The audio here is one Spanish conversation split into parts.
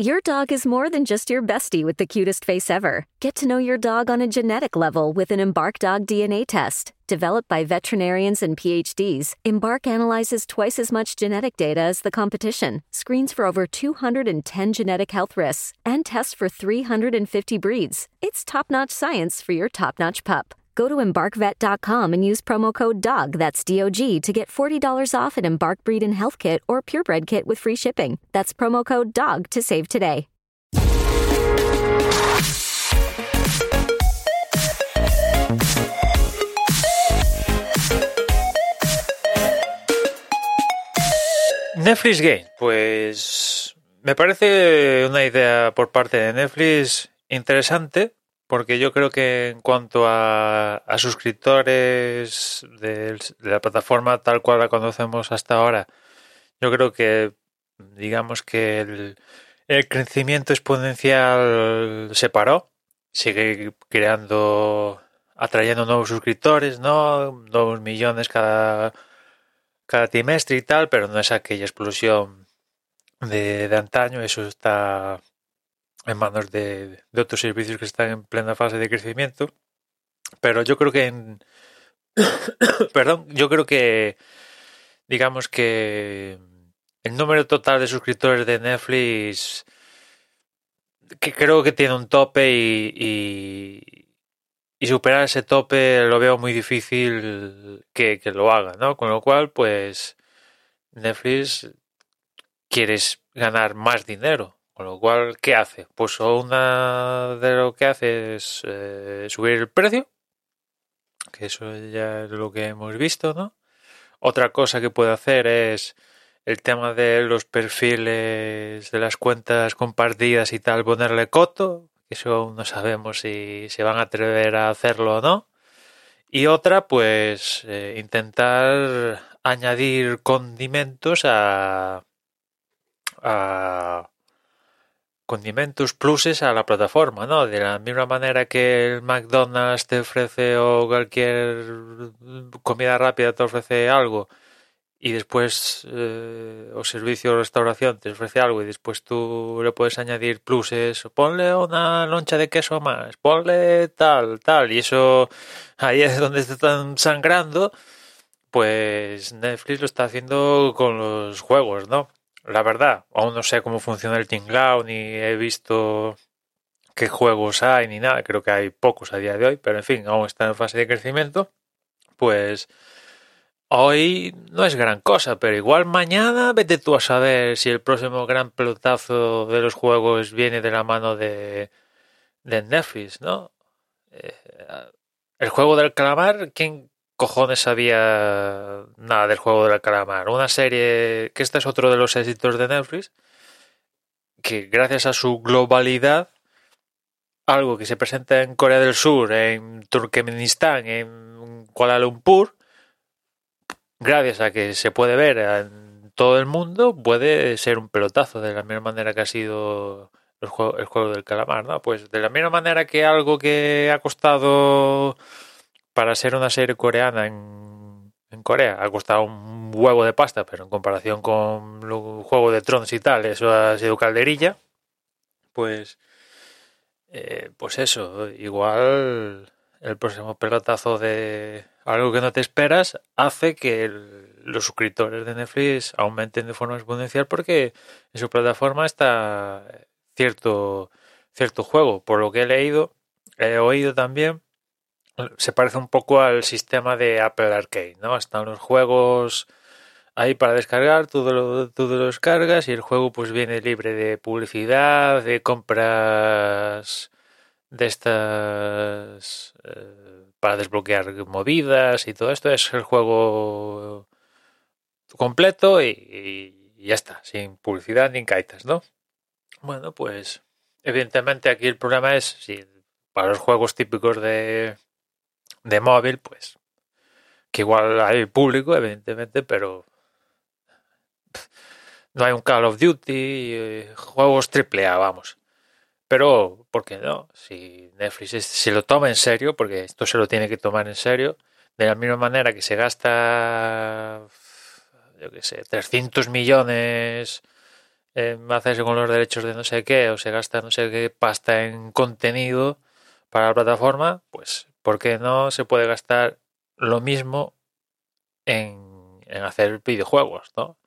Your dog is more than just your bestie with the cutest face ever. Get to know your dog on a genetic level with an Embark Dog DNA test. Developed by veterinarians and PhDs, Embark analyzes twice as much genetic data as the competition, screens for over 210 genetic health risks, and tests for 350 breeds. It's top notch science for your top notch pup. Go to embarkvet.com and use promo code DOG, that's D O G, to get $40 off an Embark Breed and Health Kit or Purebred Kit with free shipping. That's promo code DOG to save today. Netflix Game, pues me parece una idea por parte de Netflix interesante porque yo creo que en cuanto a, suscriptores de, la plataforma tal cual la conocemos hasta ahora, yo creo que digamos que el, el crecimiento exponencial se paró, sigue creando, atrayendo nuevos suscriptores, ¿no? Nuevos millones cada cada trimestre y tal, pero no es aquella explosión de, de antaño, eso está en manos de, de, otros servicios que están en plena fase de crecimiento. Pero yo creo que en, perdón, yo creo que digamos que el número total de suscriptores de Netflix que creo que tiene un tope y, y superar ese tope lo veo muy difícil que, lo haga, ¿no? Con lo cual, pues Netflix quieres ganar más dinero. Con lo cual, ¿qué hace? Pues una de lo que hace es eh, subir el precio, que eso ya es lo que hemos visto, ¿no? Otra cosa que puede hacer es el tema de los perfiles de las cuentas compartidas y tal, ponerle coto, eso no sabemos si se van a atrever a hacerlo o no. Y otra, pues eh, intentar añadir condimentos a condimentos pluses a la plataforma, ¿no? De la misma manera que el McDonald's te ofrece o cualquier comida rápida te ofrece algo y después eh, o servicio de restauración te ofrece algo y después tú le puedes añadir pluses, ponle una loncha de queso más, ponle tal, tal, y eso ahí es donde te están sangrando, pues Netflix lo está haciendo con los juegos, ¿no? La verdad, aún no sé cómo funciona el tinglao, ni he visto qué juegos hay, ni nada, creo que hay pocos a día de hoy, pero en fin, aún está en fase de crecimiento, pues Hoy no es gran cosa, pero igual mañana vete tú a saber si el próximo gran pelotazo de los juegos viene de la mano de, de Netflix, ¿no? Eh, el juego del calamar, ¿quién cojones sabía nada del juego del calamar? Una serie que este es otro de los éxitos de Netflix, que gracias a su globalidad, algo que se presenta en Corea del Sur, en Turkmenistán, en Kuala Lumpur, gracias a que se puede ver en todo el mundo, puede ser un pelotazo de la misma manera que ha sido el juego, el juego del calamar, ¿no? Pues de la misma manera que algo que ha costado para ser una serie coreana en, Corea, ha costado un huevo de pasta, pero en comparación con el juego de Tronos y tal, eso ha sido calderilla, pues, eh, pues eso, igual el próximo pelotazo de algo que no te esperas hace que los suscriptores de Netflix aumenten de forma exponencial porque en su plataforma está cierto, cierto juego. Por lo que he leído, he oído también, se parece un poco al sistema de Apple Arcade, ¿no? Están los juegos ahí para descargar, tú lo, tú lo descargas y el juego pues viene libre de publicidad, de compras de estas eh, para desbloquear movidas y todo esto es el juego completo y, ya está, sin publicidad ni kaitas, ¿no? Bueno, pues evidentemente aquí el problema es si para los juegos típicos de, de móvil, pues que igual hay público, evidentemente, pero no hay un Call of Duty, eh, juegos triple vamos. Pero, ¿por qué no? Si Netflix se lo toma en serio, porque esto se lo tiene que tomar en serio, de la misma manera que se gasta, yo qué sé, 300 millones en hacerse con los derechos de no sé qué o se gasta no sé qué pasta en contenido para la plataforma, pues ¿por qué no se puede gastar lo mismo en, hacer videojuegos, ¿no?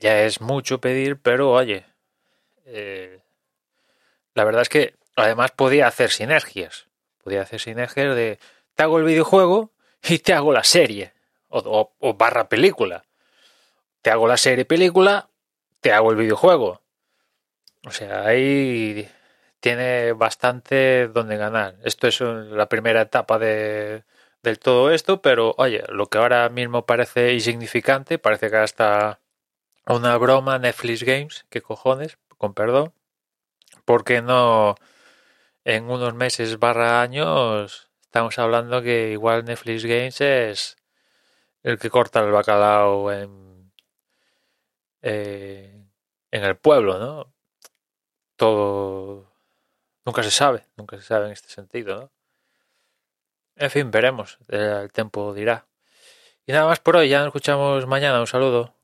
Ya es mucho pedir, pero oye, eh, la verdad es que además podía hacer sinergias. Podía hacer sinergias de te hago el videojuego y te hago la serie. O, o, barra película. Te hago la serie película, te hago el videojuego. O sea, ahí tiene bastante donde ganar. Esto es la primera etapa de, del todo esto, pero oye, lo que ahora mismo parece insignificante, parece que hasta una broma Netflix Games, que cojones, con perdón, porque no en unos meses barra años estamos hablando que igual Netflix Games es el que corta el bacalao en, eh, en el pueblo, ¿no? Todo nunca se sabe, nunca se sabe en este sentido, ¿no? En fin, veremos, el tiempo dirá. Y nada más por hoy, ya nos escuchamos mañana, un saludo.